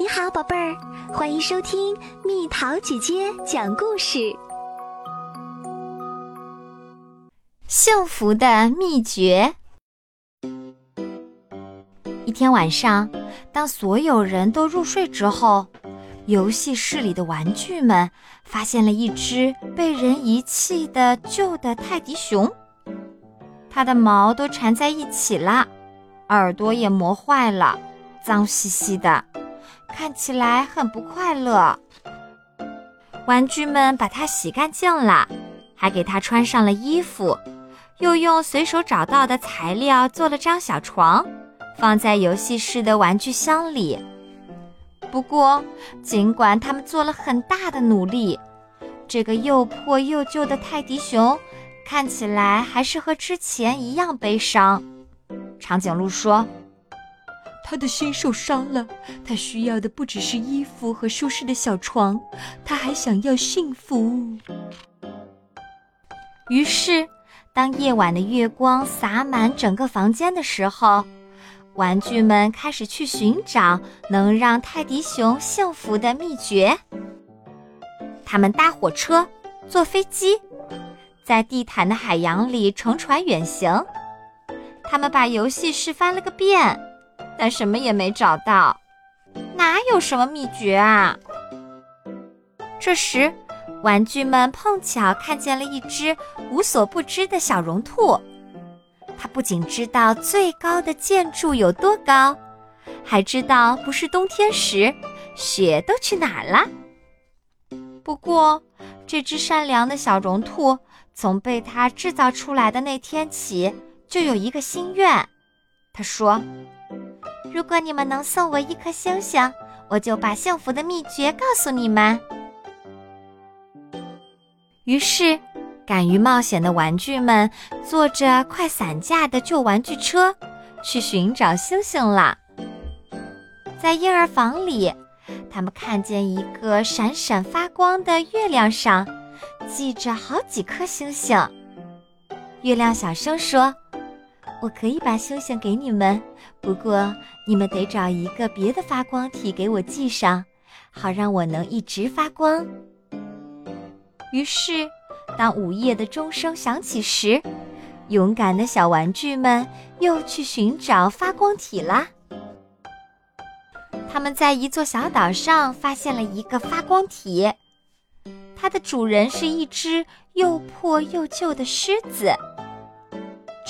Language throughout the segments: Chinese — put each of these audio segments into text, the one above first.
你好，宝贝儿，欢迎收听蜜桃姐姐讲故事。幸福的秘诀。一天晚上，当所有人都入睡之后，游戏室里的玩具们发现了一只被人遗弃的旧的泰迪熊，它的毛都缠在一起了，耳朵也磨坏了，脏兮兮的。看起来很不快乐。玩具们把它洗干净了，还给它穿上了衣服，又用随手找到的材料做了张小床，放在游戏室的玩具箱里。不过，尽管他们做了很大的努力，这个又破又旧的泰迪熊看起来还是和之前一样悲伤。长颈鹿说。他的心受伤了，他需要的不只是衣服和舒适的小床，他还想要幸福。于是，当夜晚的月光洒满整个房间的时候，玩具们开始去寻找能让泰迪熊幸福的秘诀。他们搭火车，坐飞机，在地毯的海洋里乘船远行。他们把游戏室翻了个遍。但什么也没找到，哪有什么秘诀啊？这时，玩具们碰巧看见了一只无所不知的小绒兔。它不仅知道最高的建筑有多高，还知道不是冬天时雪都去哪儿了。不过，这只善良的小绒兔从被它制造出来的那天起，就有一个心愿。他说。如果你们能送我一颗星星，我就把幸福的秘诀告诉你们。于是，敢于冒险的玩具们坐着快散架的旧玩具车，去寻找星星了。在婴儿房里，他们看见一个闪闪发光的月亮上，系着好几颗星星。月亮小声说。我可以把星星给你们，不过你们得找一个别的发光体给我系上，好让我能一直发光。于是，当午夜的钟声响起时，勇敢的小玩具们又去寻找发光体啦。他们在一座小岛上发现了一个发光体，它的主人是一只又破又旧的狮子。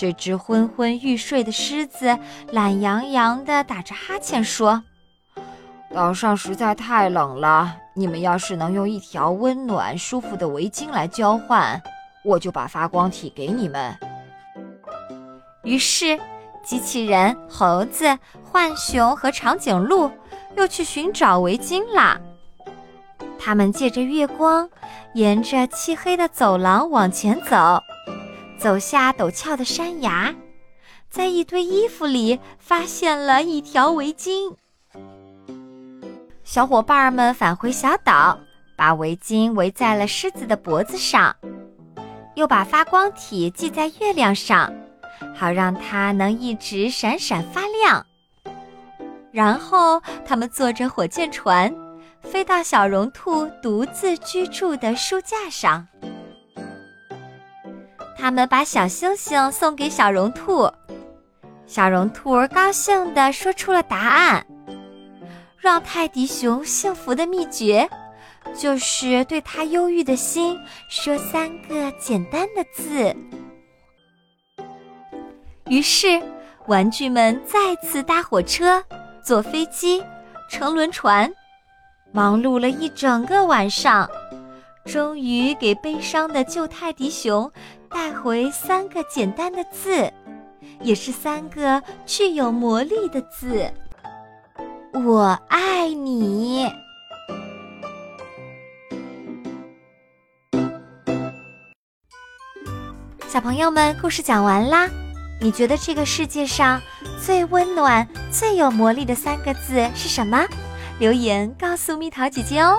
这只昏昏欲睡的狮子懒洋洋地打着哈欠说：“岛上实在太冷了，你们要是能用一条温暖舒服的围巾来交换，我就把发光体给你们。”于是，机器人、猴子、浣熊和长颈鹿又去寻找围巾啦。他们借着月光，沿着漆黑的走廊往前走。走下陡峭的山崖，在一堆衣服里发现了一条围巾。小伙伴们返回小岛，把围巾围在了狮子的脖子上，又把发光体系在月亮上，好让它能一直闪闪发亮。然后，他们坐着火箭船，飞到小绒兔独自居住的书架上。他们把小星星送给小绒兔，小绒兔儿高兴地说出了答案：让泰迪熊幸福的秘诀，就是对他忧郁的心说三个简单的字。于是，玩具们再次搭火车、坐飞机、乘轮船，忙碌了一整个晚上。终于给悲伤的旧泰迪熊带回三个简单的字，也是三个具有魔力的字：“我爱你。”小朋友们，故事讲完啦。你觉得这个世界上最温暖、最有魔力的三个字是什么？留言告诉蜜桃姐姐哦。